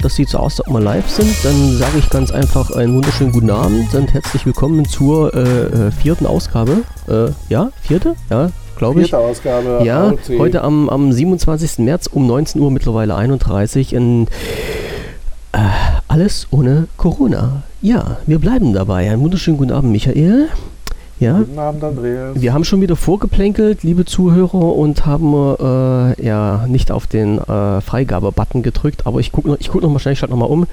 das sieht so aus, ob wir live sind. Dann sage ich ganz einfach einen wunderschönen guten Abend und herzlich willkommen zur äh, äh, vierten Ausgabe. Äh, ja, vierte? Ja, glaube ich. Vierte Ausgabe. Ja, AOC. heute am, am 27. März um 19 Uhr, mittlerweile 31. In, äh, alles ohne Corona. Ja, wir bleiben dabei. Einen wunderschönen guten Abend, Michael. Ja, Guten Abend, Andreas. wir haben schon wieder vorgeplänkelt, liebe Zuhörer, und haben äh, ja nicht auf den äh, Freigabe-Button gedrückt, aber ich gucke noch, ich guck noch mal schnell, ich schalte noch mal um.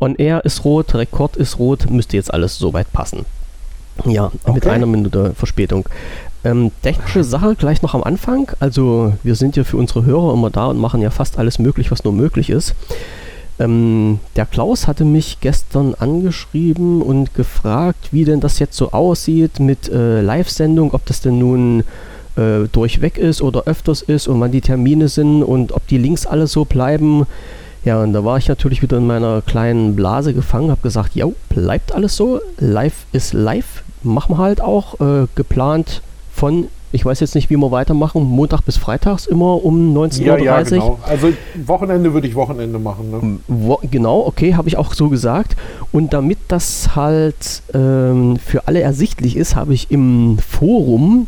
On Air ist rot, Rekord ist rot, müsste jetzt alles soweit passen. Ja, mit Okay. einer Minute Verspätung. Ähm, technische Sache gleich noch am Anfang. Also wir sind ja für unsere Hörer immer da und machen ja fast alles möglich, was nur möglich ist. Ähm, der Klaus hatte mich gestern angeschrieben und gefragt, wie denn das jetzt so aussieht mit äh, Live-Sendung, ob das denn nun äh, durchweg ist oder öfters ist und wann die Termine sind und ob die Links alle so bleiben. Ja, und da war ich natürlich wieder in meiner kleinen Blase gefangen, habe gesagt, ja, bleibt alles so, live ist live, machen wir halt auch, äh, geplant von, ich weiß jetzt nicht, wie wir weitermachen, Montag bis Freitags immer um 19.30 ja, Uhr. ja, genau. Also Wochenende würde ich Wochenende machen. Ne? Wo, genau, okay, habe ich auch so gesagt. Und damit das halt ähm, für alle ersichtlich ist, habe ich im Forum,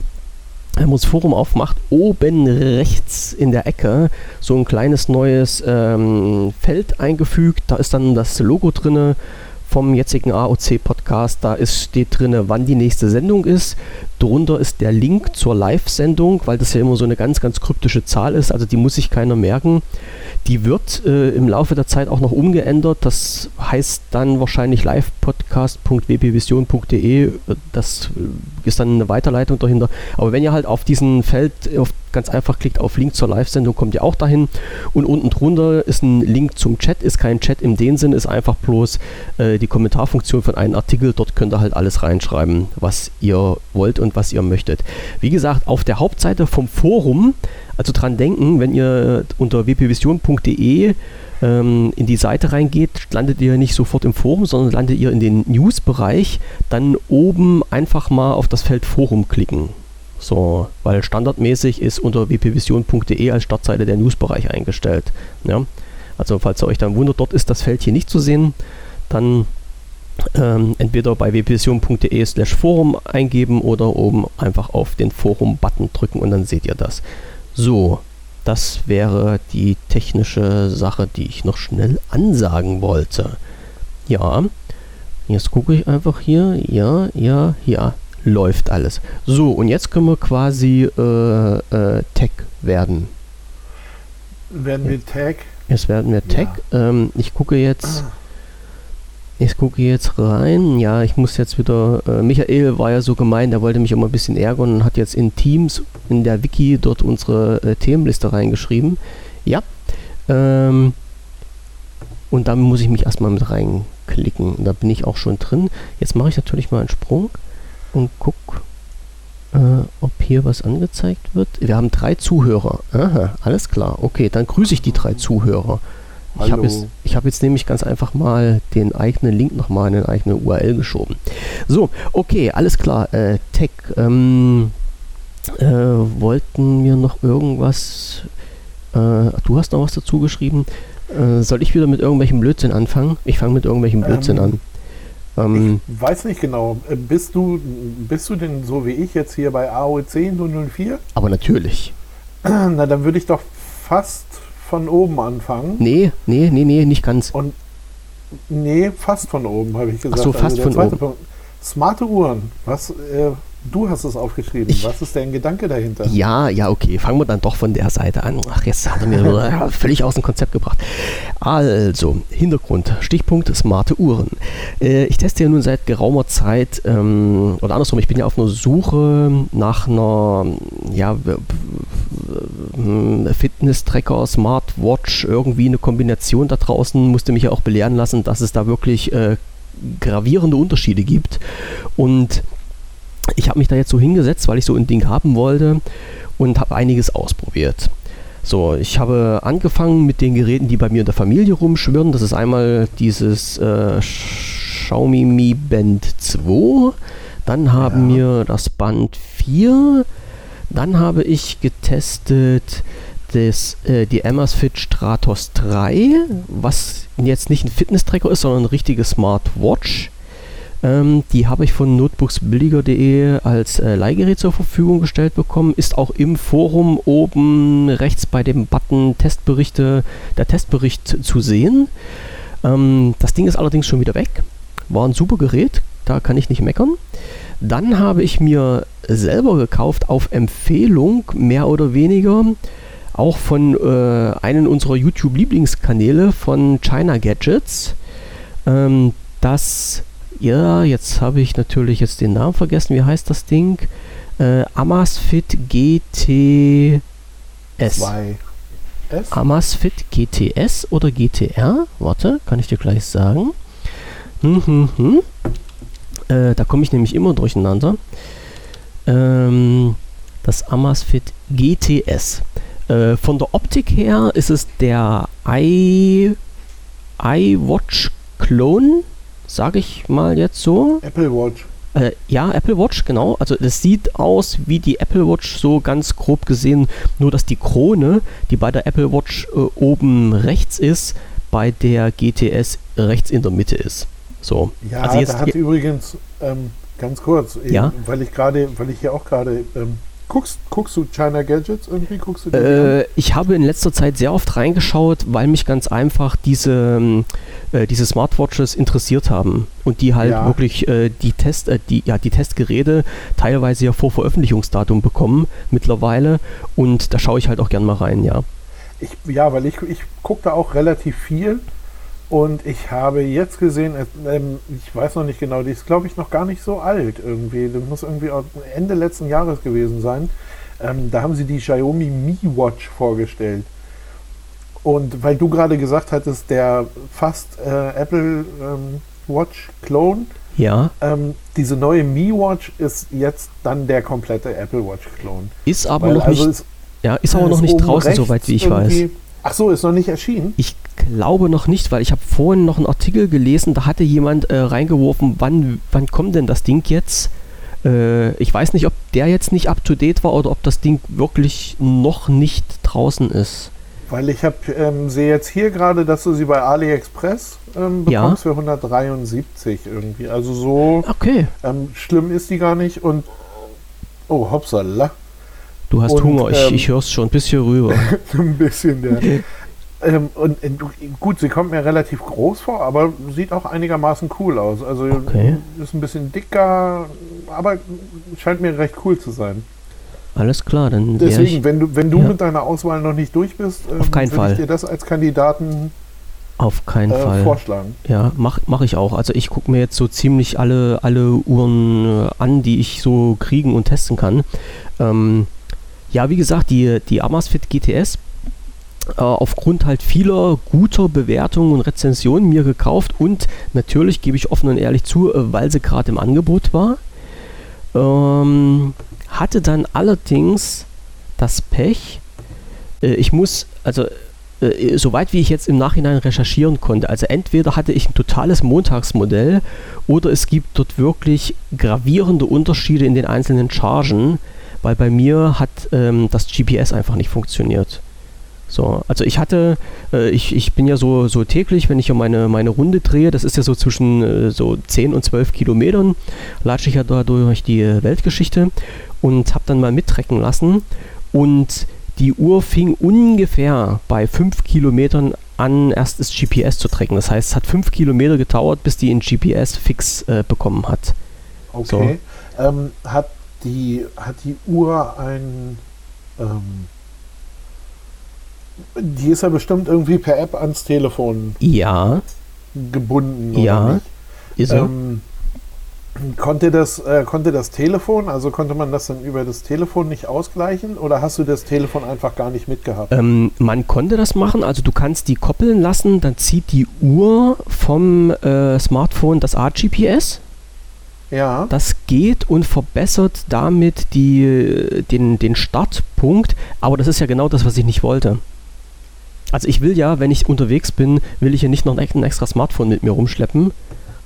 wenn man das Forum aufmacht, oben rechts in der Ecke so ein kleines neues ähm, Feld eingefügt. Da ist dann das Logo drinne vom jetzigen AOC-Podcast. Da ist, steht drinne, wann die nächste Sendung ist. Drunter ist der Link zur Live-Sendung, weil das ja immer so eine ganz, ganz kryptische Zahl ist. Also die muss sich keiner merken. Die wird äh, im Laufe der Zeit auch noch umgeändert. Das heißt dann wahrscheinlich livepodcast.wpvision.de. Das äh, ist dann eine Weiterleitung dahinter. Aber wenn ihr halt auf diesen Feld auf, ganz einfach klickt auf Link zur Live-Sendung, kommt ihr auch dahin. Und unten drunter ist ein Link zum Chat. Ist kein Chat im den Sinn, ist einfach bloß äh, die Kommentarfunktion von einem Artikel. Dort könnt ihr halt alles reinschreiben, was ihr wollt und was ihr möchtet. Wie gesagt, auf der Hauptseite vom Forum, also dran denken, wenn ihr unter wpvision.de ähm, in die Seite reingeht, landet ihr nicht sofort im Forum, sondern landet ihr in den News-Bereich. Dann oben einfach mal auf das Feld Forum klicken. So, weil standardmäßig ist unter wpvision.de als Startseite der Newsbereich eingestellt. Ja? Also falls ihr euch dann wundert, dort ist das Feld hier nicht zu sehen, dann ähm, entweder bei wpvision.de slash Forum eingeben oder oben einfach auf den Forum-Button drücken und dann seht ihr das. So, das wäre die technische Sache, die ich noch schnell ansagen wollte. Ja, jetzt gucke ich einfach hier. Ja, ja, ja, läuft alles. So, und jetzt können wir quasi äh, äh, Tech werden. Werden wir Tag. Jetzt werden wir Tech. Ähm, ich gucke jetzt. Ich gucke jetzt rein. Ja, ich muss jetzt wieder. Äh, Michael war ja so gemein, der wollte mich immer ein bisschen ärgern und hat jetzt in Teams in der Wiki dort unsere äh, Themenliste reingeschrieben. Ja. Ähm, und dann muss ich mich erstmal mit reinklicken. Da bin ich auch schon drin. Jetzt mache ich natürlich mal einen Sprung und guck, äh, ob hier was angezeigt wird. Wir haben drei Zuhörer. Aha, alles klar. Okay, dann grüße ich die drei Zuhörer. Ich habe jetzt, ich hab jetzt nämlich ganz einfach mal den eigenen Link nochmal in eine eigene URL geschoben. So, okay, alles klar. Äh, Tech, ähm, äh, wollten wir noch irgendwas... Äh, du hast noch was dazu geschrieben. Äh, soll ich wieder mit irgendwelchem Blödsinn anfangen? Ich fange mit irgendwelchem Blödsinn Ähm, an. Ähm, Weiß nicht genau. Äh, Bist du, bist du denn so wie ich jetzt hier bei AOC 004? aber natürlich. Na, dann würde ich doch fast von oben anfangen. Nee, nee, nee, nee, nicht ganz. Und nee, fast von oben, habe ich gesagt. so, fast der von zweite oben. Punkt. Smarte Uhren. Was, äh, du hast es aufgeschrieben. Ich- Was ist dein Gedanke dahinter? Ja, ja, okay. Fangen wir dann doch von der Seite an. Ach, jetzt hat er mir völlig aus dem Konzept gebracht. Also, Hintergrund, Stichpunkt smarte Uhren. Äh, ich teste ja nun seit geraumer Zeit, ähm, oder andersrum, ich bin ja auf einer Suche nach einer ja, w- Fitness-Tracker, Smartwatch, irgendwie eine Kombination da draußen. Musste mich ja auch belehren lassen, dass es da wirklich äh, gravierende Unterschiede gibt. Und ich habe mich da jetzt so hingesetzt, weil ich so ein Ding haben wollte und habe einiges ausprobiert. So, ich habe angefangen mit den Geräten, die bei mir in der Familie rumschwirren. Das ist einmal dieses äh, Xiaomi Mi Band 2. Dann haben Ja. wir das Band 4. Dann habe ich getestet das, äh, die Amazfit Stratos 3, was jetzt nicht ein Fitness-Tracker ist, sondern eine richtige Smartwatch. Ähm, die habe ich von notebooksbilliger.de als äh, Leihgerät zur Verfügung gestellt bekommen. Ist auch im Forum oben rechts bei dem Button Testberichte, der Testbericht zu sehen. Ähm, das Ding ist allerdings schon wieder weg. War ein super Gerät, da kann ich nicht meckern. Dann habe ich mir selber gekauft auf Empfehlung, mehr oder weniger, auch von äh, einem unserer YouTube-Lieblingskanäle von China Gadgets. Ähm, das ja, jetzt habe ich natürlich jetzt den Namen vergessen. Wie heißt das Ding? Äh, Amazfit GTS. 2. Amazfit GTS oder GTR? Warte, kann ich dir gleich sagen. Hm, hm, hm. Äh, da komme ich nämlich immer durcheinander. Ähm, das Amazfit GTS. Äh, von der Optik her ist es der i iWatch Clone sage ich mal jetzt so. Apple Watch. Äh, ja, Apple Watch, genau. Also es sieht aus wie die Apple Watch so ganz grob gesehen, nur dass die Krone, die bei der Apple Watch äh, oben rechts ist, bei der GTS rechts in der Mitte ist. So. Ja, also jetzt, da hat übrigens ähm, ganz kurz, eben, ja? weil ich gerade, weil ich hier auch gerade ähm, Guckst, guckst du China Gadgets irgendwie? Guckst du äh, ich habe in letzter Zeit sehr oft reingeschaut, weil mich ganz einfach diese, ähm, äh, diese Smartwatches interessiert haben und die halt ja. wirklich äh, die, Test, äh, die, ja, die Testgeräte teilweise ja vor Veröffentlichungsdatum bekommen mittlerweile und da schaue ich halt auch gern mal rein, ja. Ich, ja, weil ich, ich gucke da auch relativ viel und ich habe jetzt gesehen, ähm, ich weiß noch nicht genau, die ist glaube ich noch gar nicht so alt irgendwie. Das muss irgendwie Ende letzten Jahres gewesen sein. Ähm, da haben sie die Xiaomi Mi Watch vorgestellt. Und weil du gerade gesagt hattest, der fast äh, Apple ähm, Watch Clone. Ja. Ähm, diese neue Mi Watch ist jetzt dann der komplette Apple Watch Clone. Ist aber weil noch also nicht. Ist, ja, ist aber noch nicht draußen, soweit wie ich weiß. Ach so, ist noch nicht erschienen? Ich glaube noch nicht, weil ich habe vorhin noch einen Artikel gelesen, da hatte jemand äh, reingeworfen, wann, wann kommt denn das Ding jetzt? Äh, ich weiß nicht, ob der jetzt nicht up-to-date war oder ob das Ding wirklich noch nicht draußen ist. Weil ich ähm, sehe jetzt hier gerade, dass du sie bei AliExpress ähm, bekommst ja. für 173 irgendwie. Also so okay. ähm, schlimm ist die gar nicht und oh hoppsala. Du hast und, Hunger, ich, ähm, ich höre es schon ein bisschen rüber. ein bisschen, ja. ähm, und äh, gut, sie kommt mir relativ groß vor, aber sieht auch einigermaßen cool aus. Also okay. ist ein bisschen dicker, aber scheint mir recht cool zu sein. Alles klar, dann. Deswegen, ich, wenn du, wenn du ja. mit deiner Auswahl noch nicht durch bist, ähm, Auf keinen Fall. ich dir das als Kandidaten auf keinen äh, Fall. vorschlagen. Ja, mache mach ich auch. Also ich gucke mir jetzt so ziemlich alle, alle Uhren äh, an, die ich so kriegen und testen kann. Ähm, ja, wie gesagt, die, die Amazfit GTS äh, aufgrund halt vieler guter Bewertungen und Rezensionen mir gekauft und natürlich gebe ich offen und ehrlich zu, äh, weil sie gerade im Angebot war. Ähm, hatte dann allerdings das Pech, äh, ich muss, also äh, soweit wie ich jetzt im Nachhinein recherchieren konnte, also entweder hatte ich ein totales Montagsmodell oder es gibt dort wirklich gravierende Unterschiede in den einzelnen Chargen weil bei mir hat ähm, das GPS einfach nicht funktioniert. So, also ich hatte, äh, ich, ich bin ja so, so täglich, wenn ich ja meine, meine Runde drehe, das ist ja so zwischen äh, so 10 und 12 Kilometern, latsche ich ja da durch die Weltgeschichte und habe dann mal mittrecken lassen und die Uhr fing ungefähr bei 5 Kilometern an, erst das GPS zu trecken. Das heißt, es hat 5 Kilometer gedauert, bis die einen GPS-Fix äh, bekommen hat. Okay. So. Ähm, hat die, hat die Uhr ein. Ähm, die ist ja bestimmt irgendwie per App ans Telefon ja. gebunden. ja, ist er. Ähm, konnte das, äh, konnte das Telefon, also konnte man das dann über das Telefon nicht ausgleichen oder hast du das Telefon einfach gar nicht mitgehabt? Ähm, man konnte das machen, also du kannst die koppeln lassen, dann zieht die Uhr vom äh, Smartphone das Art-GPS ja. Das geht und verbessert damit die, den, den Startpunkt, aber das ist ja genau das, was ich nicht wollte. Also ich will ja, wenn ich unterwegs bin, will ich ja nicht noch ein extra Smartphone mit mir rumschleppen.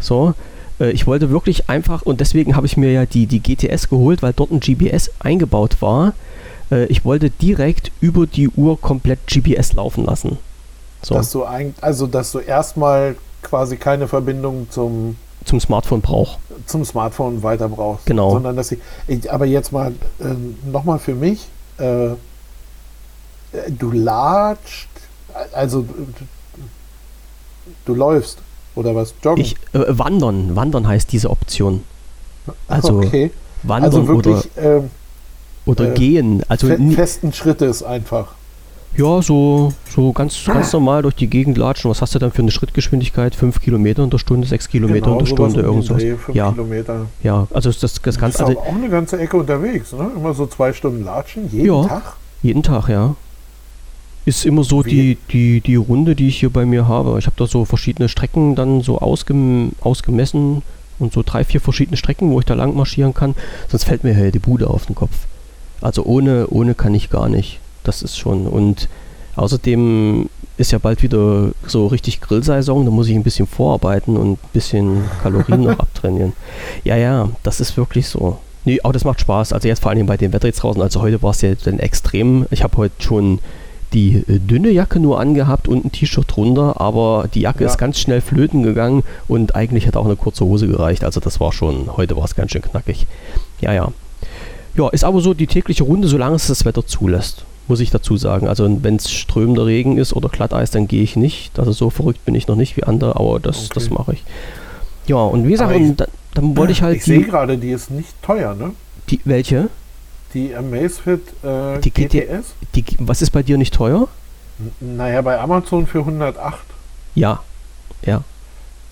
So, äh, ich wollte wirklich einfach, und deswegen habe ich mir ja die, die GTS geholt, weil dort ein GPS eingebaut war. Äh, ich wollte direkt über die Uhr komplett GPS laufen lassen. So. Dass du ein, also dass du erstmal quasi keine Verbindung zum zum Smartphone brauche. Zum Smartphone weiter brauchst. Genau. Sondern dass ich, ich aber jetzt mal äh, nochmal für mich, äh, du latscht, also du läufst oder was? Joggen? Ich, äh, wandern, wandern heißt diese Option. Also okay. wandern also wirklich, oder, ähm, oder äh, gehen. Also fe festen Schrittes einfach. Ja, so, so ganz, ganz normal durch die Gegend latschen. Was hast du dann für eine Schrittgeschwindigkeit? 5 Kilometer in der Stunde, 6 Kilometer genau, in der Stunde, irgend so. Ja. Kilometer. ja, also das, das, das Ganze. Also, auch eine ganze Ecke unterwegs, ne? Immer so zwei Stunden latschen, jeden ja, Tag? Jeden Tag, ja. Ist immer so die, die, die Runde, die ich hier bei mir habe. Ich habe da so verschiedene Strecken dann so ausgem, ausgemessen und so drei, vier verschiedene Strecken, wo ich da lang marschieren kann. Sonst fällt mir hier die Bude auf den Kopf. Also ohne, ohne kann ich gar nicht. Das ist schon. Und außerdem ist ja bald wieder so richtig Grillsaison, da muss ich ein bisschen vorarbeiten und ein bisschen Kalorien noch abtrainieren. Ja, ja, das ist wirklich so. Nee, aber das macht Spaß. Also jetzt vor allem bei dem Wetter jetzt draußen. Also heute war es ja dann extrem. Ich habe heute schon die äh, dünne Jacke nur angehabt und ein T-Shirt drunter, aber die Jacke ja. ist ganz schnell flöten gegangen und eigentlich hat auch eine kurze Hose gereicht. Also das war schon, heute war es ganz schön knackig. Ja, ja. Ja, ist aber so die tägliche Runde, solange es das Wetter zulässt muss ich dazu sagen. Also wenn es strömender Regen ist oder Glatteis, dann gehe ich nicht. Also so verrückt bin ich noch nicht wie andere, aber das, okay. das mache ich. Ja, und wie gesagt, ich, dann, dann, wollte ich halt. Ich sehe gerade, die ist nicht teuer, ne? Die, welche? Die Amazfit äh, die GTS. Die, was ist bei dir nicht teuer? N naja, bei Amazon für 108. Ja, ja.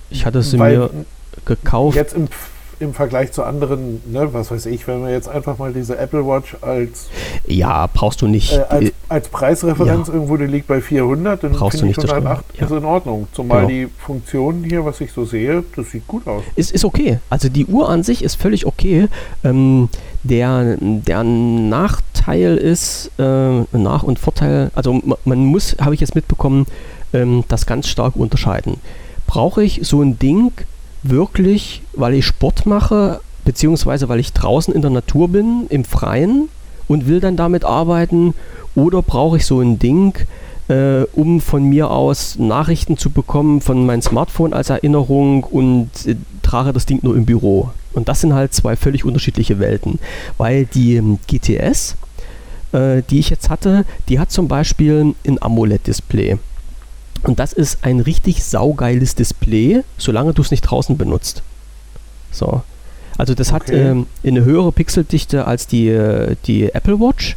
Ich hatte sie Weil, mir gekauft. Jetzt im im Vergleich zu anderen, ne, was weiß ich, wenn wir jetzt einfach mal diese Apple Watch als ja brauchst du nicht äh, als, als, Preisreferenz ja. irgendwo, die liegt bei 400, dann brauchst du nicht 108 ja. ist in Ordnung. Zumal genau. die Funktion hier, was ich so sehe, das sieht gut aus. Ist, ist okay. Also die Uhr an sich ist völlig okay. Ähm, der, der Nachteil ist äh, Nach- und Vorteil. Also man muss, habe ich jetzt mitbekommen, ähm, das ganz stark unterscheiden. Brauche ich so ein Ding wirklich, weil ich Sport mache, beziehungsweise weil ich draußen in der Natur bin, im Freien und will dann damit arbeiten? Oder brauche ich so ein Ding, äh, um von mir aus Nachrichten zu bekommen von meinem Smartphone als Erinnerung und äh, trage das Ding nur im Büro? Und das sind halt zwei völlig unterschiedliche Welten, weil die ähm, GTS, äh, die ich jetzt hatte, die hat zum Beispiel ein AMOLED-Display. Und das ist ein richtig saugeiles Display, solange du es nicht draußen benutzt. So. Also das okay. hat ähm, eine höhere Pixeldichte als die, äh, die Apple Watch.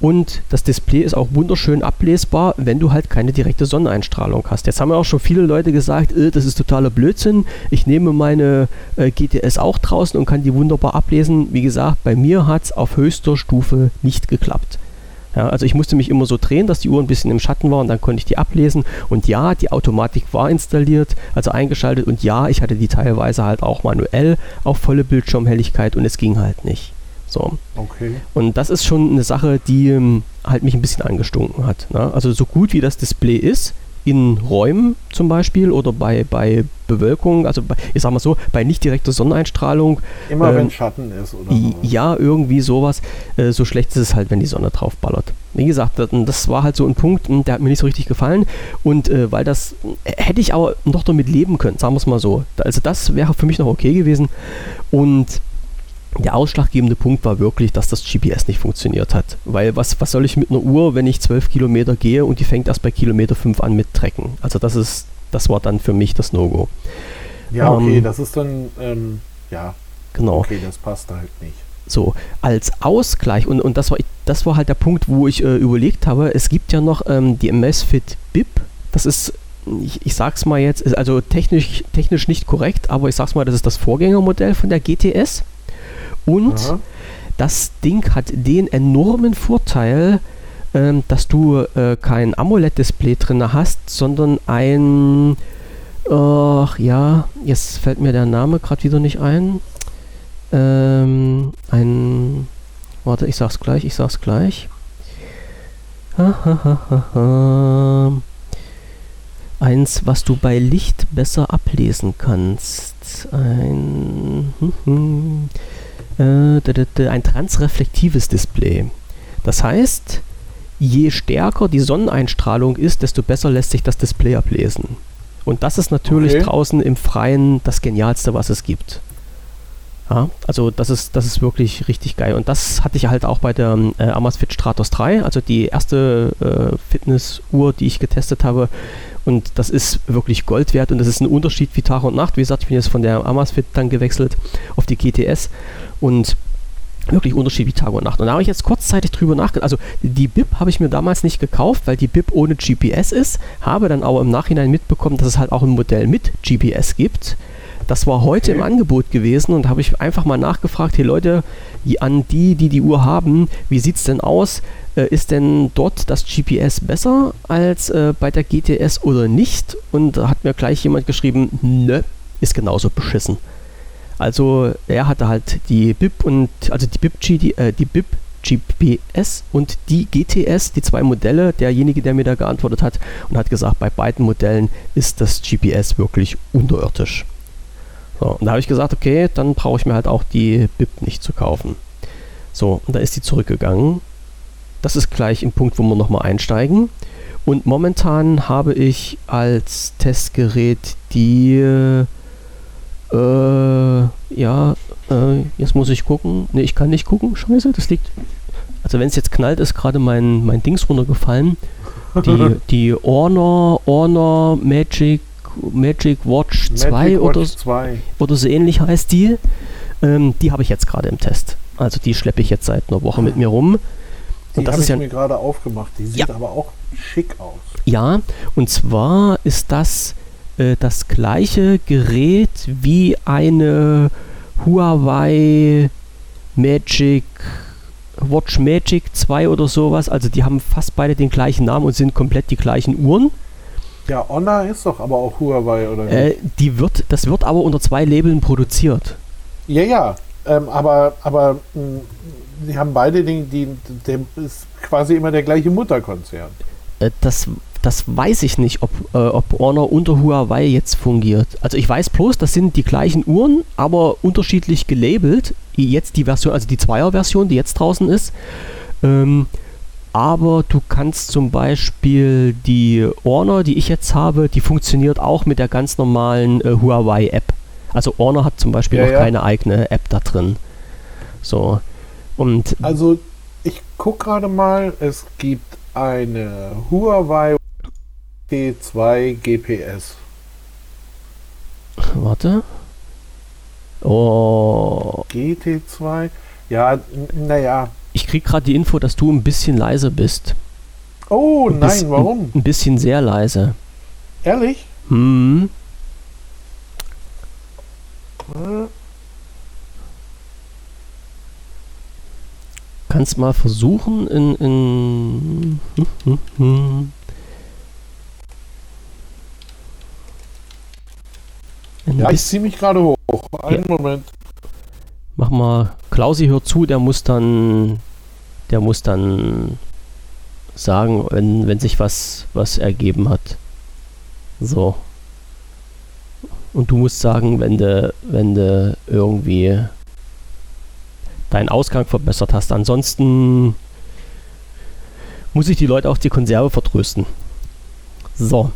Und das Display ist auch wunderschön ablesbar, wenn du halt keine direkte Sonneneinstrahlung hast. Jetzt haben ja auch schon viele Leute gesagt, äh, das ist totaler Blödsinn. Ich nehme meine äh, GTS auch draußen und kann die wunderbar ablesen. Wie gesagt, bei mir hat es auf höchster Stufe nicht geklappt. Ja, also ich musste mich immer so drehen, dass die Uhr ein bisschen im Schatten war und dann konnte ich die ablesen. Und ja, die Automatik war installiert, also eingeschaltet. Und ja, ich hatte die teilweise halt auch manuell auf volle Bildschirmhelligkeit und es ging halt nicht. So. Okay. Und das ist schon eine Sache, die ähm, halt mich ein bisschen angestunken hat. Ne? Also so gut wie das Display ist, in Räumen zum Beispiel oder bei, bei Bewölkung, also bei, ich sag mal so, bei nicht direkter Sonneneinstrahlung. Immer ähm, wenn Schatten ist oder. Ja, irgendwie sowas. Äh, so schlecht ist es halt, wenn die Sonne drauf ballert. Wie gesagt, das, das war halt so ein Punkt, hm, der hat mir nicht so richtig gefallen. Und äh, weil das äh, hätte ich aber noch damit leben können, sagen wir es mal so. Also das wäre für mich noch okay gewesen. Und der ausschlaggebende Punkt war wirklich, dass das GPS nicht funktioniert hat. Weil was, was soll ich mit einer Uhr, wenn ich 12 Kilometer gehe und die fängt erst bei Kilometer 5 an mit Trecken? Also das ist, das war dann für mich das No-Go. Ja, okay, ähm, das ist dann, ähm, ja. Genau. Okay, das passt halt nicht. So, als Ausgleich, und, und das, war, das war halt der Punkt, wo ich äh, überlegt habe, es gibt ja noch ähm, die Amazfit BIP, das ist ich, ich sag's mal jetzt, also technisch, technisch nicht korrekt, aber ich sag's mal, das ist das Vorgängermodell von der GTS. Und Aha. das Ding hat den enormen Vorteil, ähm, dass du äh, kein AMOLED-Display drin hast, sondern ein, ach ja, jetzt fällt mir der Name gerade wieder nicht ein. Ähm, ein, warte, ich sag's gleich, ich sag's gleich. Eins, was du bei Licht besser ablesen kannst. Ein, hm, hm, ein transreflektives Display. Das heißt, je stärker die Sonneneinstrahlung ist, desto besser lässt sich das Display ablesen. Und das ist natürlich Okay. draußen im Freien das Genialste, was es gibt. Ja, also das ist, das ist wirklich richtig geil. Und das hatte ich halt auch bei der äh, Amazfit Stratos 3, also die erste äh, Fitnessuhr, die ich getestet habe. Und das ist wirklich Gold wert und das ist ein Unterschied wie Tag und Nacht. Wie gesagt, ich bin jetzt von der Amazfit dann gewechselt auf die GTS und wirklich Unterschied wie Tag und Nacht. Und da habe ich jetzt kurzzeitig drüber nachgedacht. Also die BIP habe ich mir damals nicht gekauft, weil die BIP ohne GPS ist, habe dann aber im Nachhinein mitbekommen, dass es halt auch ein Modell mit GPS gibt. Das war heute Okay. im Angebot gewesen und habe ich einfach mal nachgefragt, hey Leute, an die, die die Uhr haben, wie sieht es denn aus? Äh, ist denn dort das GPS besser als äh, bei der GTS oder nicht? Und da hat mir gleich jemand geschrieben, nö, ist genauso beschissen. Also er hatte halt die BIP und also die BIP, GD, äh, die BIP GPS und die GTS, die zwei Modelle, derjenige, der mir da geantwortet hat und hat gesagt, bei beiden Modellen ist das GPS wirklich unterirdisch. So, und da habe ich gesagt, okay, dann brauche ich mir halt auch die BIP nicht zu kaufen. So, und da ist die zurückgegangen. Das ist gleich ein Punkt, wo wir nochmal einsteigen. Und momentan habe ich als Testgerät die, äh, ja, äh, jetzt muss ich gucken. Ne, ich kann nicht gucken. Scheiße, das liegt. Also wenn es jetzt knallt, ist gerade mein, mein Dings runtergefallen. Die, die Honor, Honor Magic, Magic Watch 2 Magic oder, Watch 2. oder so ähnlich heißt die. Ähm, die habe ich jetzt gerade im Test. Also die schleppe ich jetzt seit einer Woche mit mir rum. Die Und das habe ist ich ja mir gerade aufgemacht. Die sieht Ja. aber auch schick aus. Ja, und zwar ist das äh, das gleiche Gerät wie eine Huawei Magic Watch Magic 2 oder sowas. Also die haben fast beide den gleichen Namen und sind komplett die gleichen Uhren. Ja, Honor ist doch aber auch Huawei, oder nicht? Äh, die wird, das wird aber unter zwei Labeln produziert. Ja, ja. Ähm, aber aber mh, sie haben beide den, die, der ist quasi immer der gleiche Mutterkonzern. Äh, das, das weiß ich nicht, ob, äh, ob Honor unter Huawei jetzt fungiert. Also ich weiß bloß, das sind die gleichen Uhren, aber unterschiedlich gelabelt. Jetzt die Version, also die Zweier-Version, die jetzt draußen ist. Ähm, aber du kannst zum Beispiel die Honor, die ich jetzt habe, die funktioniert auch mit der ganz normalen äh, Huawei-App. Also Honor hat zum Beispiel Ja, noch ja. keine eigene App da drin. So. Und Also ich gucke gerade mal, es gibt eine Huawei T2 GPS. warte. Oh, GT2? Ja, naja. Ich krieg gerade die Info, dass du ein bisschen leise bist. Oh Ein nein, bisschen- warum? Ein bisschen sehr leise. Ehrlich? Hm. Äh, Kannst mal versuchen in. in hm, hm, hm. Ein Ja, ich ziehe mich gerade hoch. Einen Moment. Mach mal, Klausi hört zu, der muss dann, der muss dann sagen, wenn, wenn sich was, was ergeben hat. So. Und du musst sagen, wenn du, wenn du irgendwie deinen Ausgang verbessert hast. Ansonsten muss ich die Leute auf die Konserve vertrösten. So.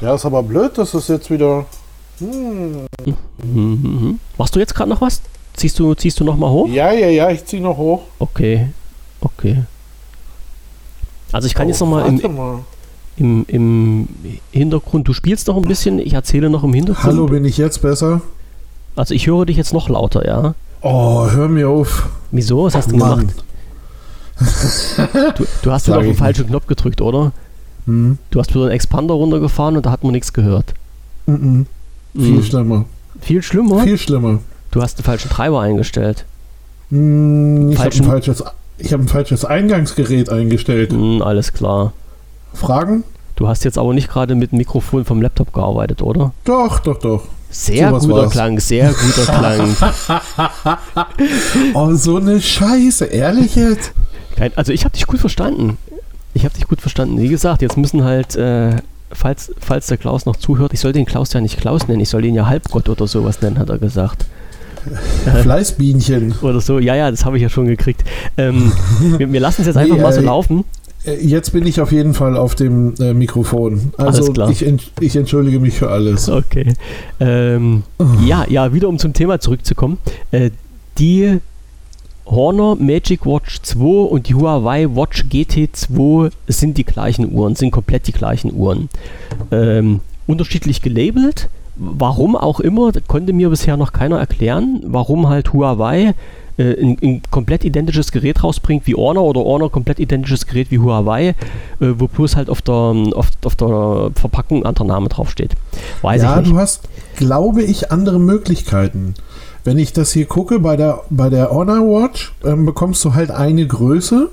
Ja, ist aber blöd, dass es jetzt wieder. Hm. Mhm. Machst du jetzt gerade noch was? Ziehst du, ziehst du noch mal hoch? Ja, ja, ja, ich ziehe noch hoch. Okay, okay. Also ich kann Oh, jetzt noch mal im, mal. im, im Hintergrund, du spielst noch ein bisschen, ich erzähle noch im Hintergrund. Hallo, bin ich jetzt besser? Also ich höre dich jetzt noch lauter, ja. Oh, hör mir auf. Wieso? Was hast du Mann. gemacht? Du, du hast auf den falschen Knopf gedrückt, oder? Hm? Du hast wieder einen Expander runtergefahren und da hat man nichts gehört. Mhm. Viel Hm. schlimmer. Viel schlimmer? Viel schlimmer. Du hast den falschen Treiber eingestellt. Hm, ich habe ein, falsches- ich hab ein falsches Eingangsgerät eingestellt. Hm, alles klar. Fragen? Du hast jetzt aber nicht gerade mit dem Mikrofon vom Laptop gearbeitet, oder? Doch, doch, doch. Sehr Sowas guter war's. Klang, sehr guter Klang. Oh, so eine Scheiße. Ehrlich jetzt? Kein, also ich habe dich gut verstanden. Ich habe dich gut verstanden. Wie gesagt, jetzt müssen halt, äh, falls, falls der Klaus noch zuhört, ich soll den Klaus ja nicht Klaus nennen, ich soll ihn ja Halbgott oder sowas nennen, hat er gesagt. Fleißbienchen. oder so. Ja, ja, das habe ich ja schon gekriegt. Ähm, wir, wir lassen es jetzt einfach Nee, mal so äh, laufen. Äh, Jetzt bin ich auf jeden Fall auf dem äh, Mikrofon. Also. Ich, ich entschuldige mich für alles. Okay. Ähm, ja, ja, wieder um zum Thema zurückzukommen. Äh, die Horner Magic Watch 2 und die Huawei Watch GT2 sind die gleichen Uhren, sind komplett die gleichen Uhren. Ähm, unterschiedlich gelabelt. Warum auch immer, konnte mir bisher noch keiner erklären, warum halt Huawei äh, ein, ein komplett identisches Gerät rausbringt wie Honor oder Honor komplett identisches Gerät wie Huawei, äh, wo bloß halt auf der, auf, auf der Verpackung ein anderer Name draufsteht. Weiß ja, ich nicht. du hast, glaube ich, andere Möglichkeiten. Wenn ich das hier gucke, bei der, bei der Honor Watch ähm, bekommst du halt eine Größe.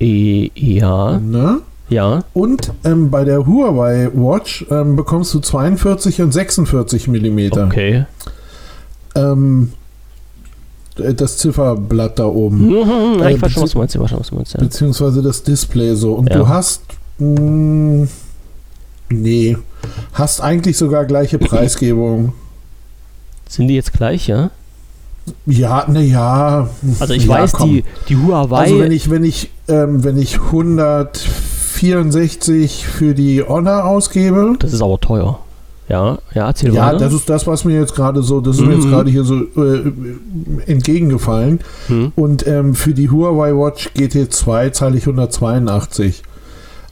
E, ja, Ne? Ja. Und ähm, bei der Huawei Watch ähm, bekommst du 42 und 46 Millimeter. Okay. Ähm, äh, das Zifferblatt da oben. Mhm, ja, ich Äh, weiß schon, was du meinst. Ich weiß schon, was du meinst ja. Beziehungsweise das Display so. Und Ja. du hast. Mh, nee. Hast eigentlich sogar gleiche Preisgebung. Sind die jetzt gleich, ja? Ja, naja. Also ich ja, weiß, komm. die, die Huawei. Also wenn ich, wenn ich, ähm, wenn ich 164 für die Honor ausgebe, das ist aber teuer. Ja, ja, erzähl ja, weiter. das ist das, was mir jetzt gerade so, das ist mir Mhm. jetzt gerade hier so äh, entgegengefallen. Hm. Und ähm, für die Huawei Watch GT2 zahle ich 182.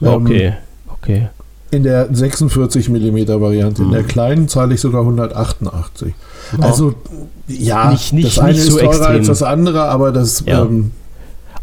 Ähm, Okay, okay. In der 46 mm Variante. In der Mhm. kleinen zahle ich sogar 188. Also ja, Nicht- nicht- das eine nicht ist so teurer extrem. als das andere, aber das Ja. ähm,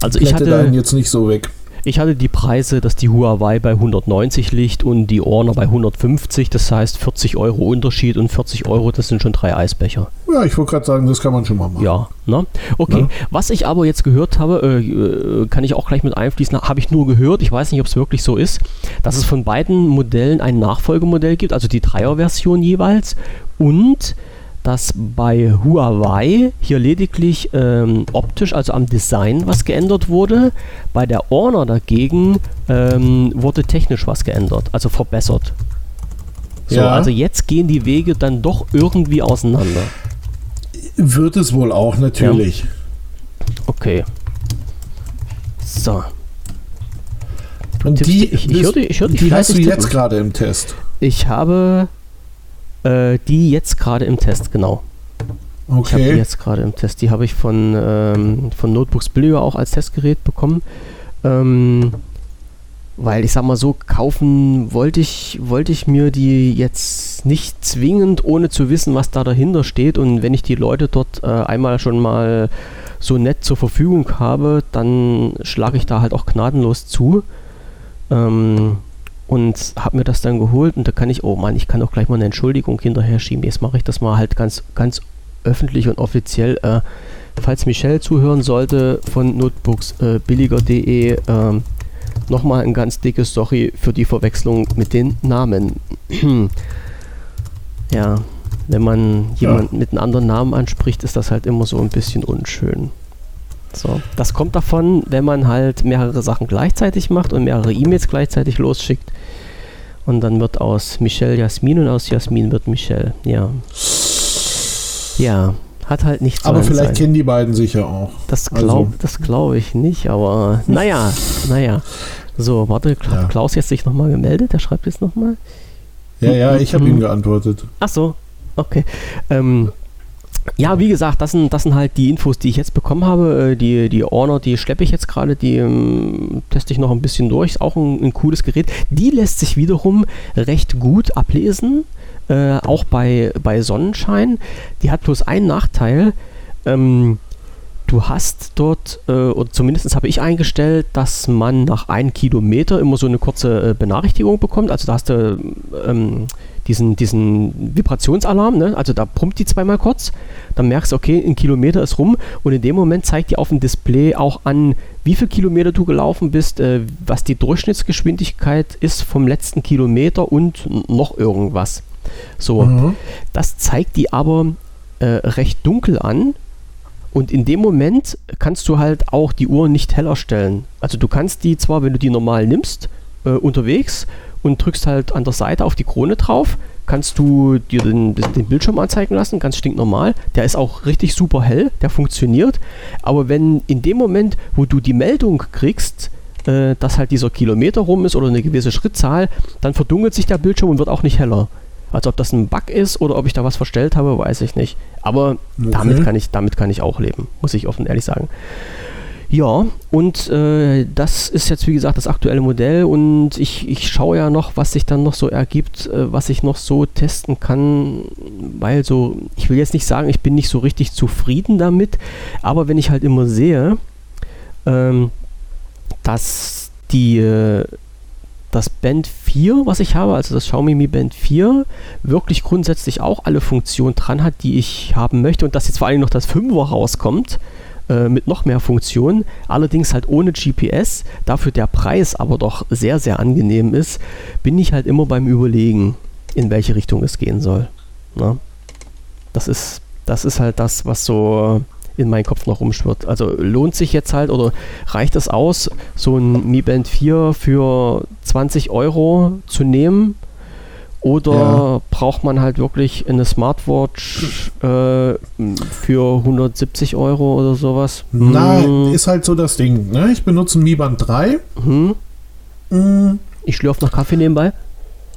Also ich hatte, jetzt nicht so weg. Ich hatte die Preise, dass die Huawei bei 190 liegt und die Honor bei 150. Das heißt 40 Euro Unterschied und 40 Euro, das sind schon drei Eisbecher. Ja, ich wollte gerade sagen, das kann man schon mal machen. Ja, ne? Okay. Ja. Was ich aber jetzt gehört habe, äh, äh, kann ich auch gleich mit einfließen, habe ich nur gehört, ich weiß nicht, ob es wirklich so ist, dass es von beiden Modellen ein Nachfolgemodell gibt, also die Dreier-Version jeweils und dass bei Huawei hier lediglich ähm, optisch, also am Design, was geändert wurde. Bei der Honor dagegen ähm, wurde technisch was geändert, also verbessert. So, Ja. also jetzt gehen die Wege dann doch irgendwie auseinander. Wird es wohl auch, natürlich. Okay. So, Und die, ich- ich hör die- ich hör die die hast du jetzt gerade im Test. ich habe äh, die jetzt gerade im Test, genau. Ich habe die Okay. jetzt gerade im Test. Die habe ich von, ähm, von Notebooks Billiger auch als Testgerät bekommen. Ähm, weil ich sag mal so, kaufen wollte ich, wollte ich mir die jetzt nicht zwingend, ohne zu wissen, was da dahinter steht. Und wenn ich die Leute dort äh, einmal schon mal so nett zur Verfügung habe, dann schlage ich da halt auch gnadenlos zu. Ähm, und habe mir das dann geholt und da kann ich, oh Mann, ich kann auch gleich mal eine Entschuldigung hinterher schieben. Jetzt mache ich das mal halt ganz, ganz öffentlich und offiziell. Äh, falls Michelle zuhören sollte von Notebooks äh, billiger.de, ähm, nochmal ein ganz dickes Sorry für die Verwechslung mit den Namen. ja, wenn man jemanden mit einem anderen Namen anspricht, ist das halt immer so ein bisschen unschön. So, das kommt davon, wenn man halt mehrere Sachen gleichzeitig macht und mehrere E-Mails gleichzeitig losschickt. Und dann wird aus Michelle Jasmin und aus Jasmin wird Michelle. Ja. Ja, hat halt nichts Aber sein vielleicht sein. kennen die beiden sich ja auch. Das Also- glaube das glaub ich nicht, aber naja, naja. So, warte, Ja. Klaus jetzt sich nochmal gemeldet? Der schreibt jetzt nochmal. Ja, ja, ich habe Mhm. ihm geantwortet. Ach so, okay. Ähm, ja, wie gesagt, das sind, das sind halt die Infos, die ich jetzt bekommen habe. Äh, Die, die Honor, die schleppe ich jetzt gerade, die ähm, teste ich noch ein bisschen durch. Ist auch ein, ein cooles Gerät. Die lässt sich wiederum recht gut ablesen, äh, auch bei, bei Sonnenschein. Die hat bloß einen Nachteil. Ähm, du hast dort, äh, oder zumindest habe ich eingestellt, dass man nach einem Kilometer immer so eine kurze äh, Benachrichtigung bekommt. Also da hast du ähm, diesen, diesen Vibrationsalarm, ne? also da pumpt die zweimal kurz, dann merkst du, okay, ein Kilometer ist rum und in dem Moment zeigt die auf dem Display auch an, wie viel Kilometer du gelaufen bist, äh, was die Durchschnittsgeschwindigkeit ist vom letzten Kilometer und noch irgendwas. So, Mhm. das zeigt die aber äh, recht dunkel an. Und in dem Moment kannst du halt auch die Uhr nicht heller stellen. Also du kannst die zwar, wenn du die normal nimmst, äh, unterwegs und drückst halt an der Seite auf die Krone drauf, kannst du dir den, den Bildschirm anzeigen lassen, ganz stinknormal. Der ist auch richtig super hell, der funktioniert. Aber wenn in dem Moment, wo du die Meldung kriegst, äh, dass halt dieser Kilometer rum ist oder eine gewisse Schrittzahl, dann verdunkelt sich der Bildschirm und wird auch nicht heller. Also ob das ein Bug ist oder ob ich da was verstellt habe, weiß ich nicht. Aber okay. damit, kann ich, damit kann ich auch leben, muss ich offen ehrlich sagen. Ja, und äh, das ist jetzt wie gesagt das aktuelle Modell und ich, ich schaue ja noch, was sich dann noch so ergibt, äh, was ich noch so testen kann, weil so, ich will jetzt nicht sagen, ich bin nicht so richtig zufrieden damit, aber wenn ich halt immer sehe, ähm, dass die äh, das Band 4, was ich habe, also das Xiaomi Mi Band 4, wirklich grundsätzlich auch alle Funktionen dran hat, die ich haben möchte und dass jetzt vor allem noch das 5er rauskommt, äh, mit noch mehr Funktionen, allerdings halt ohne GPS, dafür der Preis aber doch sehr, sehr angenehm ist, bin ich halt immer beim Überlegen, in welche Richtung es gehen soll. Na? Das ist, das ist halt das, was so in meinen Kopf noch rumschwirrt. Also lohnt sich jetzt halt oder reicht es aus, so ein Mi Band 4 für 20 Euro zu nehmen? Oder ja. braucht man halt wirklich eine Smartwatch äh, für 170 Euro oder sowas? Na, hm. ist halt so das Ding. Ne? Ich benutze ein Mi Band 3. Hm. Hm. Ich schlürfe noch Kaffee nebenbei.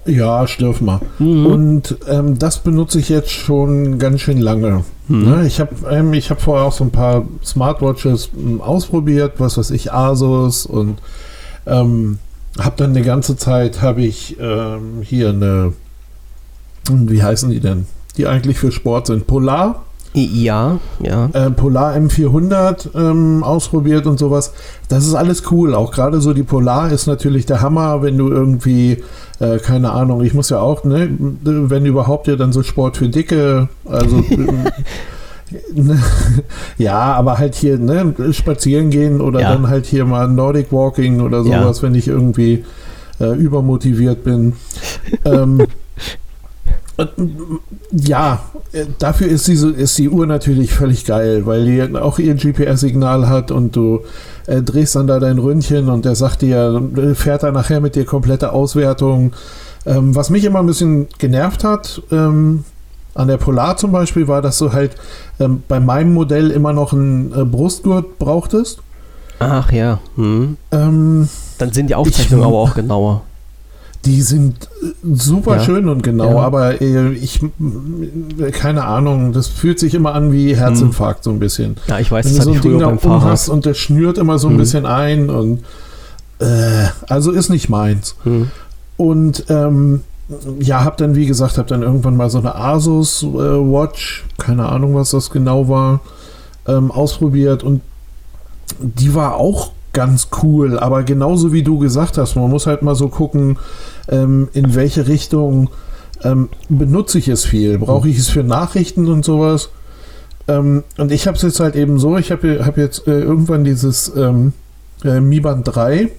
Ja, schlürf mal. Mhm. Und ähm, das benutze ich jetzt schon ganz schön lange. Mhm. Ne? Ich habe ähm, hab vorher auch so ein paar Smartwatches ähm, ausprobiert, was weiß ich, Asus und ähm, habe dann eine ganze Zeit, habe ich ähm, hier eine, wie heißen die denn? Die eigentlich für Sport sind. Polar. Ja, ja. Äh, Polar M400 ähm, ausprobiert und sowas. Das ist alles cool. Auch gerade so die Polar ist natürlich der Hammer, wenn du irgendwie, äh, keine Ahnung, ich muss ja auch, ne, wenn überhaupt ja dann so Sport für Dicke, also ja, aber halt hier, ne, spazieren gehen oder ja. dann halt hier mal Nordic Walking oder sowas, ja. wenn ich irgendwie äh, übermotiviert bin. ähm, ja, dafür ist, diese, ist die Uhr natürlich völlig geil, weil die auch ihr GPS-Signal hat und du äh, drehst dann da dein Ründchen und der sagt dir, fährt er nachher mit dir komplette Auswertung. Ähm, was mich immer ein bisschen genervt hat, ähm, an der Polar zum Beispiel, war, dass du halt ähm, bei meinem Modell immer noch einen äh, Brustgurt brauchtest. Ach ja. Hm. Ähm, dann sind die Aufzeichnungen aber auch genauer. Die sind äh, super ja. schön und genau, ja. aber äh, ich, keine Ahnung, das fühlt sich immer an wie Herzinfarkt hm. so ein bisschen. Ja, ich weiß, Wenn das du so ein Ding da oben hast und das schnürt immer so ein hm. bisschen ein und äh, also ist nicht meins. Hm. Und ähm, ja, hab dann, wie gesagt, hab dann irgendwann mal so eine Asus äh, Watch, keine Ahnung, was das genau war, ähm, ausprobiert und die war auch ganz cool, aber genauso wie du gesagt hast, man muss halt mal so gucken, ähm, in welche Richtung ähm, benutze ich es viel. Brauche ich es für Nachrichten und sowas? Ähm, und ich habe es jetzt halt eben so, ich habe hab jetzt äh, irgendwann dieses ähm, äh, Mi Band 3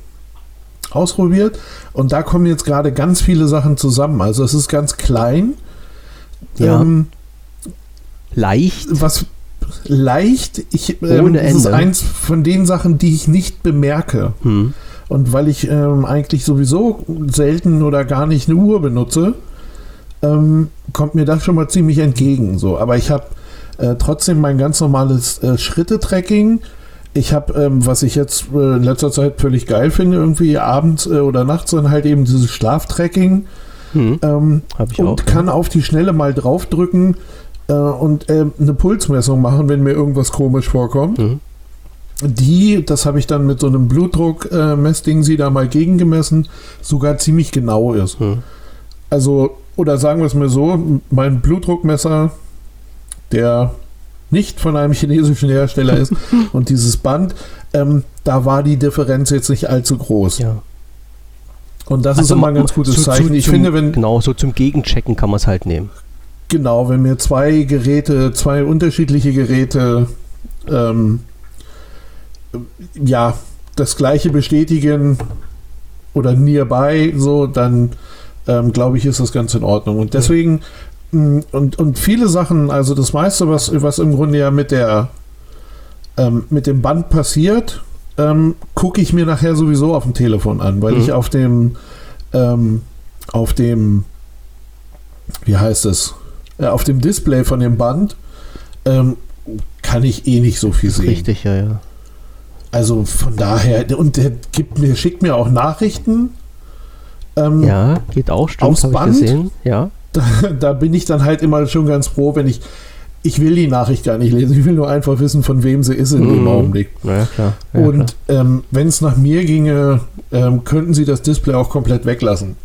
ausprobiert und da kommen jetzt gerade ganz viele Sachen zusammen. Also es ist ganz klein. Ja. Ähm, leicht. Was leicht. Ich, ähm, Ohne Ende. Das ist eins von den Sachen, die ich nicht bemerke. Hm. Und weil ich ähm, eigentlich sowieso selten oder gar nicht eine Uhr benutze, ähm, kommt mir das schon mal ziemlich entgegen. So. Aber ich habe äh, trotzdem mein ganz normales äh, Schritte-Tracking. Ich habe, ähm, was ich jetzt äh, in letzter Zeit völlig geil finde, irgendwie abends äh, oder nachts dann halt eben dieses Schlaftracking. Hm. Ähm, und auch, kann ja. auf die Schnelle mal draufdrücken äh, und äh, eine Pulsmessung machen, wenn mir irgendwas komisch vorkommt. Mhm. Die, das habe ich dann mit so einem Blutdruck-Messding sie da mal gegengemessen, sogar ziemlich genau ist. Mhm. Also, oder sagen wir es mir so, mein Blutdruckmesser, der nicht von einem chinesischen Hersteller ist und dieses Band, ähm, da war die Differenz jetzt nicht allzu groß. Ja. Und das also ist immer ein ganz gutes zu, Zeichen. ich zum, finde, wenn. Genau, so zum Gegenchecken kann man es halt nehmen. Genau, wenn mir zwei Geräte, zwei unterschiedliche Geräte, ähm, ja, das gleiche bestätigen oder nearby, so, dann ähm, glaube ich, ist das ganz in Ordnung. Und deswegen, und, und viele Sachen, also das meiste, was, was im Grunde ja mit der, ähm, mit dem Band passiert, ähm, gucke ich mir nachher sowieso auf dem Telefon an, weil mhm. ich auf dem, ähm, auf dem wie heißt es, äh, auf dem Display von dem Band ähm, kann ich eh nicht so viel sehen. Richtig, ja, ja. Also von daher, und der gibt mir, schickt mir auch Nachrichten. Ähm, ja, geht auch, stimmt, aufs Band. gesehen. Ja. Da, da, bin ich dann halt immer schon ganz froh, wenn ich, ich will die Nachricht gar nicht lesen, ich will nur einfach wissen, von wem sie ist in mm. dem mhm. Augenblick. Ja, klar. Ja, und ähm, wenn es nach mir ginge, ähm, könnten sie das Display auch komplett weglassen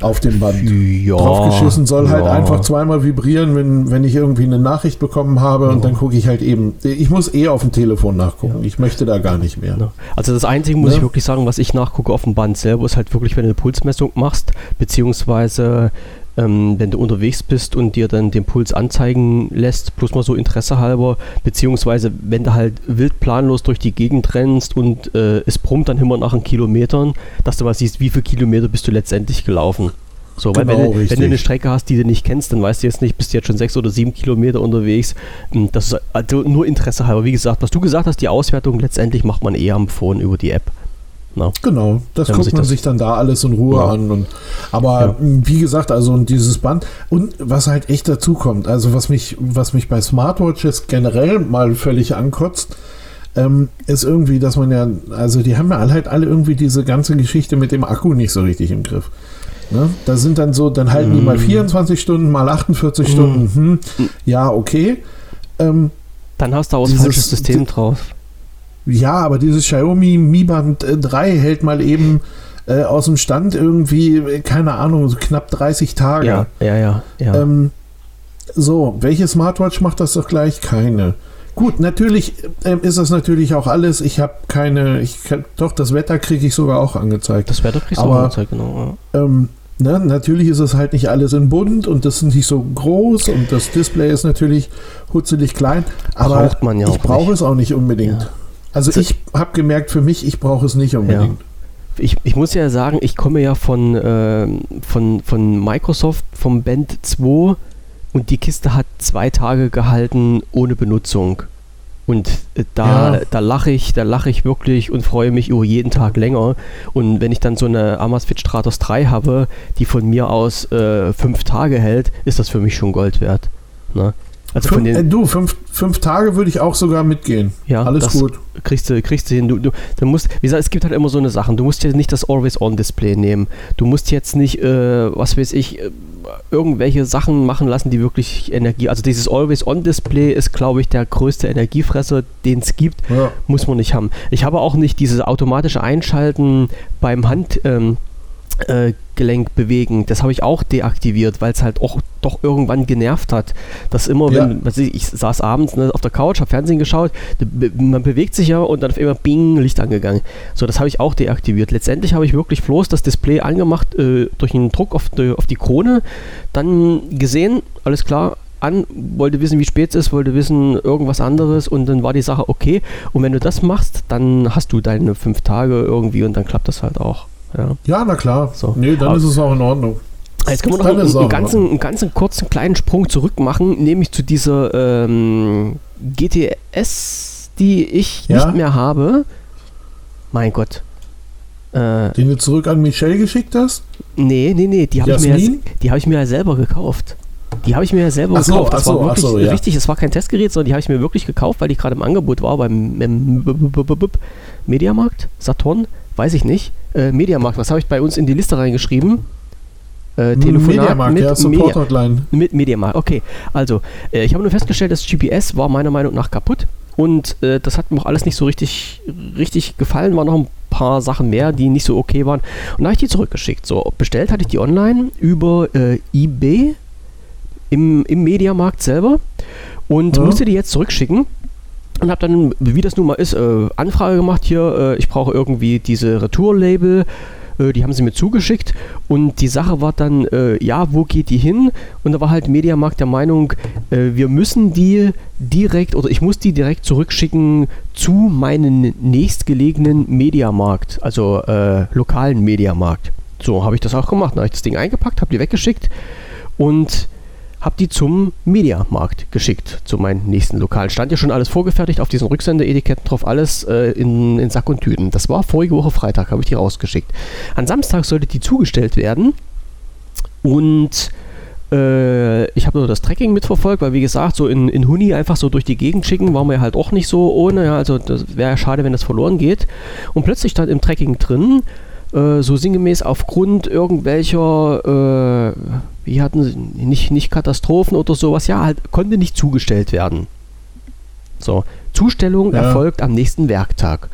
auf dem Band. Ja, Draufgeschissen soll halt ja. halt einfach zweimal vibrieren, wenn, wenn ich irgendwie eine Nachricht bekommen habe ja. und dann gucke ich halt eben. Ich muss eh auf dem Telefon nachgucken. Ich möchte da gar nicht mehr. Also das Einzige muss ich wirklich sagen, was ich nachgucke auf dem Band selber, ist halt wirklich, wenn du eine Pulsmessung machst, beziehungsweise ähm, wenn du unterwegs bist und dir dann den Puls anzeigen lässt, plus mal so Interesse halber, beziehungsweise wenn du halt wild planlos durch die Gegend rennst und äh, es brummt dann immer nach einen Kilometern, dass du mal siehst, wie viele Kilometer bist du letztendlich gelaufen. So, weil genau, wenn, wenn, du eine Strecke hast, die du nicht kennst, dann weißt du jetzt nicht, bist du jetzt schon sechs oder sieben Kilometer unterwegs. Hm, das ist also nur Interesse halber. Wie gesagt, was du gesagt hast, die Auswertung letztendlich macht man eher am Phone über die App. Na, genau, das guckt man das sich dann da alles in Ruhe ja. an. Und, aber ja. wie gesagt, also dieses Band und was halt echt dazu kommt, also was mich, was mich bei Smartwatches generell mal völlig ankotzt, ähm, ist irgendwie, dass man ja, also die haben ja halt alle irgendwie diese ganze Geschichte mit dem Akku nicht so richtig im Griff. Ne? Da sind dann so, dann halten mm. die mal 24 mhm. Stunden, mal 48 mm. Stunden. Hm, ja, okay. Ähm, dann hast du auch ein falsches System drauf. Ja, aber dieses Xiaomi Mi Band 3 äh, hält mal eben äh, aus dem Stand irgendwie, äh, keine Ahnung, so knapp 30 Tage. Ja, ja, ja. ja. Ähm, so, welche Smartwatch macht das doch gleich? Keine. Gut, natürlich äh, ist das natürlich auch alles. Ich habe keine, ich doch das Wetter kriege ich sogar auch angezeigt. Das Wetter kriegst du auch angezeigt, genau. Ja. Ähm, ne, natürlich ist es halt nicht alles in bunt und das ist nicht so groß und das Display ist natürlich hutzelig klein. Aber Braucht man ja ich brauche es auch nicht unbedingt. Ja. Also ich habe gemerkt für mich, ich brauche es nicht unbedingt. Ja. Ich, ich, muss ja sagen, ich komme ja von, äh, von, von Microsoft, vom Band 2 und die Kiste hat zwei Tage gehalten ohne Benutzung. Und äh, da, ja. da lache ich, da lache ich wirklich und freue mich über jeden Tag länger. Und wenn ich dann so eine Amazfit Stratos 3 habe, die von mir aus äh, fünf Tage hält, ist das für mich schon Gold wert. Ne? Also fünf, den, äh, du, fünf, fünf Tage würde ich auch sogar mitgehen. Ja, alles gut. Kriegst du, kriegst du hin. Du, du, du musst, wie gesagt, es gibt halt immer so eine Sache. Du musst ja nicht das Always-On-Display nehmen. Du musst jetzt nicht, äh, was weiß ich, äh, irgendwelche Sachen machen lassen, die wirklich Energie. Also dieses Always-On-Display ist, glaube ich, der größte Energiefresser, den es gibt. Ja. Muss man nicht haben. Ich habe auch nicht dieses automatische Einschalten beim Hand. Ähm, äh, Gelenk bewegen. Das habe ich auch deaktiviert, weil es halt auch doch irgendwann genervt hat. Dass immer, ja. wenn, ich, ich saß abends ne, auf der Couch, habe Fernsehen geschaut, man bewegt sich ja und dann auf einmal Bing, Licht angegangen. So, das habe ich auch deaktiviert. Letztendlich habe ich wirklich bloß das Display angemacht äh, durch einen Druck auf die, auf die Krone, dann gesehen, alles klar, an, wollte wissen, wie spät es ist, wollte wissen irgendwas anderes und dann war die Sache okay. Und wenn du das machst, dann hast du deine fünf Tage irgendwie und dann klappt das halt auch. Ja, ja na klar. So. Nee, dann Aber ist es auch in Ordnung. Jetzt können wir noch einen, einen, ganzen, einen ganzen kurzen kleinen Sprung zurück machen, nämlich zu dieser ähm, GTS, die ich ja? nicht mehr habe. Mein Gott. Äh, Den du zurück an Michelle geschickt hast? Nee, nee, nee, die habe ich, mir ja, hab ich mir ja selber gekauft. Die habe ich mir ja selber ach gekauft. das so, war wirklich so, ja. richtig, es war kein Testgerät, sondern die habe ich mir wirklich gekauft, weil die gerade im Angebot war beim Mediamarkt, Saturn weiß ich nicht. Äh, Mediamarkt, was habe ich bei uns in die Liste reingeschrieben? Äh, Telefonat Mediamarkt, mit, ja, Support Media, mit Mediamarkt. Okay, also äh, ich habe nur festgestellt, das GPS war meiner Meinung nach kaputt und äh, das hat mir auch alles nicht so richtig, richtig gefallen. War noch ein paar Sachen mehr, die nicht so okay waren. Und da habe ich die zurückgeschickt. So, bestellt hatte ich die online über äh, eBay im, im Mediamarkt selber und ja. musste die jetzt zurückschicken und habe dann, wie das nun mal ist, äh, Anfrage gemacht hier. Äh, ich brauche irgendwie diese Retour-Label. Äh, die haben sie mir zugeschickt und die Sache war dann, äh, ja, wo geht die hin? Und da war halt Mediamarkt der Meinung, äh, wir müssen die direkt oder ich muss die direkt zurückschicken zu meinem nächstgelegenen Mediamarkt, also äh, lokalen Mediamarkt. So habe ich das auch gemacht. Habe ich das Ding eingepackt, habe die weggeschickt und habe die zum Mediamarkt geschickt, zu meinem nächsten Lokal. Stand ja schon alles vorgefertigt, auf diesen Rücksendeetiketten drauf, alles äh, in, in Sack und Tüten. Das war vorige Woche Freitag, habe ich die rausgeschickt. An Samstag sollte die zugestellt werden. Und äh, ich habe nur das Tracking mitverfolgt, weil wie gesagt, so in, in Huni einfach so durch die Gegend schicken, waren wir halt auch nicht so ohne. Ja, also das wäre schade, wenn das verloren geht. Und plötzlich stand im Tracking drin, äh, so sinngemäß aufgrund irgendwelcher, äh, wie hatten sie, nicht, nicht Katastrophen oder sowas, ja, halt konnte nicht zugestellt werden. So, Zustellung ja. erfolgt am nächsten Werktag.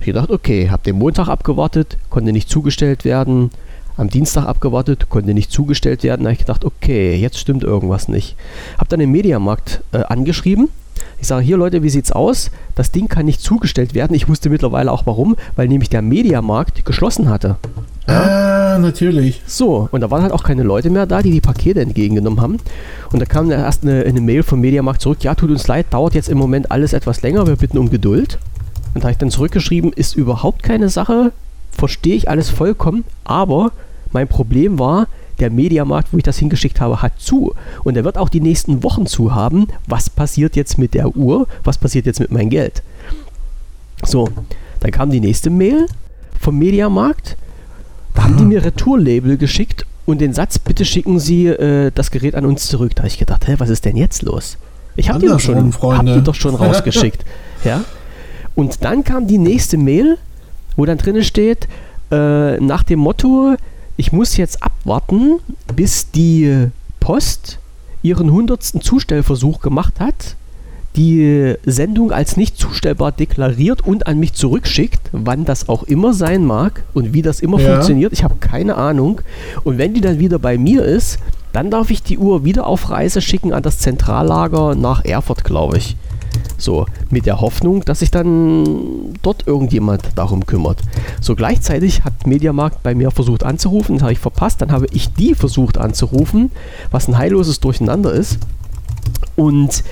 Ich gedacht, okay, habe den Montag abgewartet, konnte nicht zugestellt werden. Am Dienstag abgewartet, konnte nicht zugestellt werden. Da habe ich gedacht, okay, jetzt stimmt irgendwas nicht. Habe dann den Mediamarkt äh, angeschrieben. Ich sage, hier Leute, wie sieht's aus? Das Ding kann nicht zugestellt werden. Ich wusste mittlerweile auch warum, weil nämlich der Mediamarkt geschlossen hatte. Ja? Ah, natürlich. So, und da waren halt auch keine Leute mehr da, die die Pakete entgegengenommen haben. Und da kam erst eine, eine Mail vom Mediamarkt zurück, ja, tut uns leid, dauert jetzt im Moment alles etwas länger, wir bitten um Geduld. Und da habe ich dann zurückgeschrieben, ist überhaupt keine Sache, verstehe ich alles vollkommen, aber mein Problem war, der Mediamarkt, wo ich das hingeschickt habe, hat zu. Und er wird auch die nächsten Wochen zu haben. Was passiert jetzt mit der Uhr? Was passiert jetzt mit meinem Geld? So, dann kam die nächste Mail vom Mediamarkt. Da haben die mir Retourlabel geschickt und den Satz, bitte schicken Sie äh, das Gerät an uns zurück. Da habe ich gedacht, hä, was ist denn jetzt los? Ich habe die, doch schon, hab die doch schon rausgeschickt. ja? Und dann kam die nächste Mail, wo dann drin steht, äh, nach dem Motto, ich muss jetzt abwarten, bis die Post ihren 100. Zustellversuch gemacht hat, die Sendung als nicht zustellbar deklariert und an mich zurückschickt, wann das auch immer sein mag und wie das immer ja. funktioniert. Ich habe keine Ahnung. Und wenn die dann wieder bei mir ist, dann darf ich die Uhr wieder auf Reise schicken an das Zentrallager nach Erfurt, glaube ich. So, mit der Hoffnung, dass sich dann dort irgendjemand darum kümmert. So, gleichzeitig hat Mediamarkt bei mir versucht anzurufen, das habe ich verpasst. Dann habe ich die versucht anzurufen, was ein heilloses Durcheinander ist. Und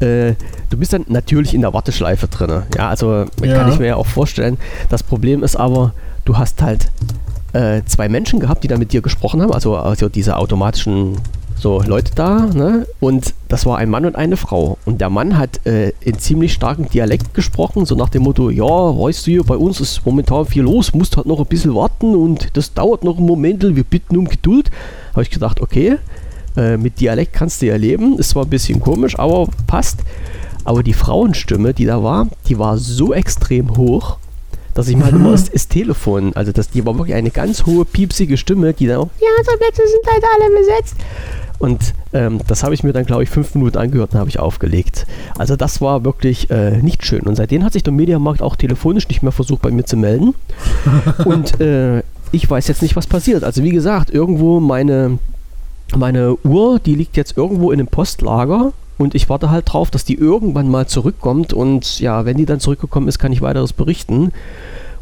äh, du bist dann natürlich in der Warteschleife drin. Ja, also ja. kann ich mir ja auch vorstellen. Das Problem ist aber, du hast halt äh, zwei Menschen gehabt, die da mit dir gesprochen haben, also, also diese automatischen so Leute da, ne? Und das war ein Mann und eine Frau. Und der Mann hat äh, in ziemlich starkem Dialekt gesprochen, so nach dem Motto, ja, weißt du, hier bei uns ist momentan viel los, musst halt noch ein bisschen warten und das dauert noch einen Moment, wir bitten um Geduld. Habe ich gedacht, okay, äh, mit Dialekt kannst du ja leben, ist zwar ein bisschen komisch, aber passt. Aber die Frauenstimme, die da war, die war so extrem hoch, dass ich mal immer das, das, Telefon, also das, die war wirklich eine ganz hohe, piepsige Stimme, die dann auch, ja, unsere Plätze sind leider alle besetzt. Und ähm, das habe ich mir dann, glaube ich, fünf Minuten angehört und habe ich aufgelegt. Also das war wirklich äh, nicht schön. Und seitdem hat sich der Mediamarkt auch telefonisch nicht mehr versucht, bei mir zu melden. und äh, ich weiß jetzt nicht, was passiert. Also wie gesagt, irgendwo meine, meine Uhr, die liegt jetzt irgendwo in einem Postlager. Und ich warte halt drauf, dass die irgendwann mal zurückkommt. Und ja, wenn die dann zurückgekommen ist, kann ich weiteres berichten.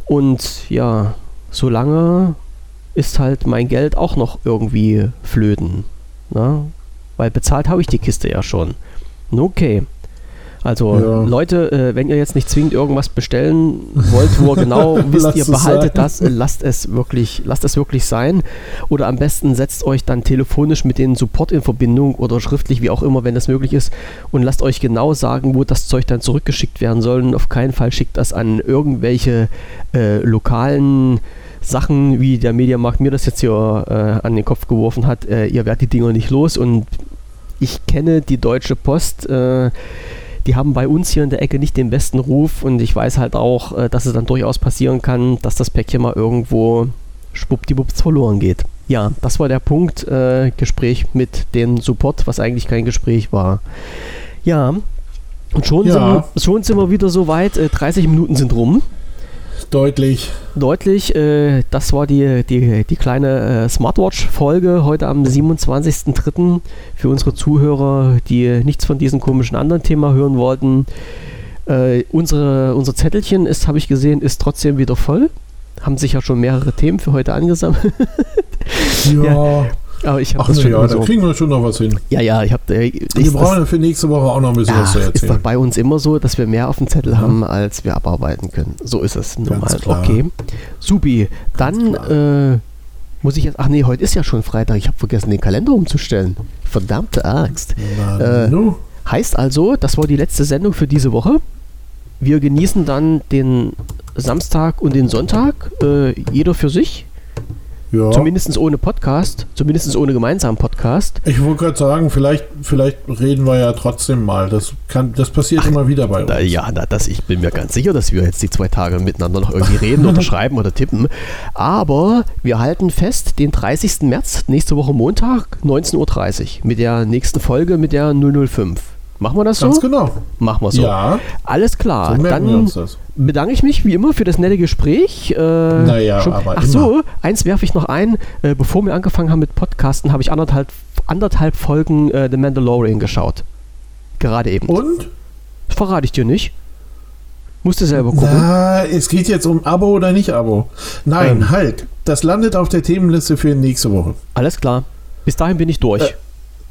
Und ja, solange ist halt mein Geld auch noch irgendwie flöten. Na? Weil bezahlt habe ich die Kiste ja schon. Okay. Also ja. Leute, äh, wenn ihr jetzt nicht zwingend irgendwas bestellen wollt, wo ihr genau wisst, ihr behaltet sein. das, äh, lasst es wirklich, lasst es wirklich sein. Oder am besten setzt euch dann telefonisch mit den Support in Verbindung oder schriftlich, wie auch immer, wenn das möglich ist, und lasst euch genau sagen, wo das Zeug dann zurückgeschickt werden soll. Und auf keinen Fall schickt das an irgendwelche äh, lokalen Sachen, wie der Mediamarkt mir das jetzt hier äh, an den Kopf geworfen hat, äh, ihr werdet die Dinger nicht los und ich kenne die Deutsche Post, äh, die haben bei uns hier in der Ecke nicht den besten Ruf und ich weiß halt auch, äh, dass es dann durchaus passieren kann, dass das Päckchen mal irgendwo schwuppdiwupps verloren geht. Ja, das war der Punkt, äh, Gespräch mit dem Support, was eigentlich kein Gespräch war. Ja, und schon, ja. Sind, wir, schon sind wir wieder so weit, 30 äh, Minuten sind rum. Deutlich. Deutlich. Äh, das war die, die, die kleine äh, Smartwatch-Folge heute am 27.03. für unsere Zuhörer, die nichts von diesem komischen anderen Thema hören wollten. Äh, unsere, unser Zettelchen ist, habe ich gesehen, ist trotzdem wieder voll. Haben sich ja schon mehrere Themen für heute angesammelt. ja. ja. Aber ich Ach, das schon ja, so. da kriegen wir schon noch was hin. Ja, ja, ich habe. Äh, wir brauchen das, für nächste Woche auch noch ein bisschen ja, was zu erzählen. Ist doch bei uns immer so, dass wir mehr auf dem Zettel ja. haben, als wir abarbeiten können. So ist es normal. Okay. Supi. Dann äh, muss ich jetzt. Ach nee, heute ist ja schon Freitag. Ich habe vergessen, den Kalender umzustellen. Verdammte Axt. Äh, no. Heißt also, das war die letzte Sendung für diese Woche. Wir genießen dann den Samstag und den Sonntag, äh, jeder für sich Ja. Zumindest ohne Podcast, zumindest ohne gemeinsamen Podcast. Ich wollte gerade sagen, vielleicht, vielleicht reden wir ja trotzdem mal. Das, kann, das passiert Ach, immer wieder bei uns. Na, ja, na, das, ich bin mir ganz sicher, dass wir jetzt die zwei Tage miteinander noch irgendwie reden oder schreiben oder tippen. Aber wir halten fest, den 30. März, nächste Woche Montag, 19.30 Uhr, mit der nächsten Folge mit der 005. Machen wir das so? Ganz genau. Machen wir so. Ja. Alles klar. So Dann bedanke ich mich wie immer für das nette Gespräch. Äh, naja, schon, aber Ach immer. so, eins werfe ich noch ein. Äh, bevor wir angefangen haben mit Podcasten, habe ich anderthalb, anderthalb Folgen äh, The Mandalorian geschaut. Gerade eben. Und? verrate ich dir nicht. Musst du selber gucken. Na, es geht jetzt um Abo oder nicht Abo. Nein, ähm. halt. Das landet auf der Themenliste für nächste Woche. Alles klar. Bis dahin bin ich durch. Äh,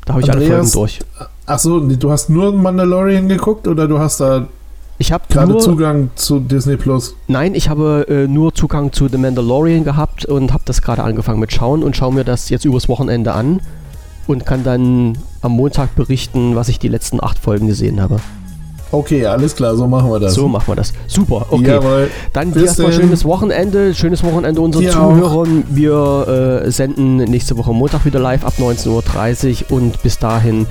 da habe ich Andreas, alle Folgen durch. Achso, du hast nur Mandalorian geguckt oder du hast da ich habe gerade Zugang zu Disney Plus. Nein, ich habe äh, nur Zugang zu The Mandalorian gehabt und habe das gerade angefangen mit Schauen und schaue mir das jetzt übers Wochenende an und kann dann am Montag berichten, was ich die letzten acht Folgen gesehen habe. Okay, alles klar, so machen wir das. So machen wir das. Super, okay. Jawohl. Dann dir erstmal schönes Wochenende, schönes Wochenende unseren Zuhörern. Auch. Wir äh, senden nächste Woche Montag wieder live ab 19.30 Uhr und bis dahin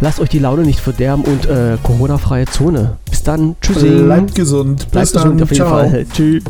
lasst euch die Laune nicht verderben und äh, Corona-freie Zone. Bis dann, tschüssi. Bleibt gesund. Bleibt gesund auf jeden Ciao. Fall. Tschüss.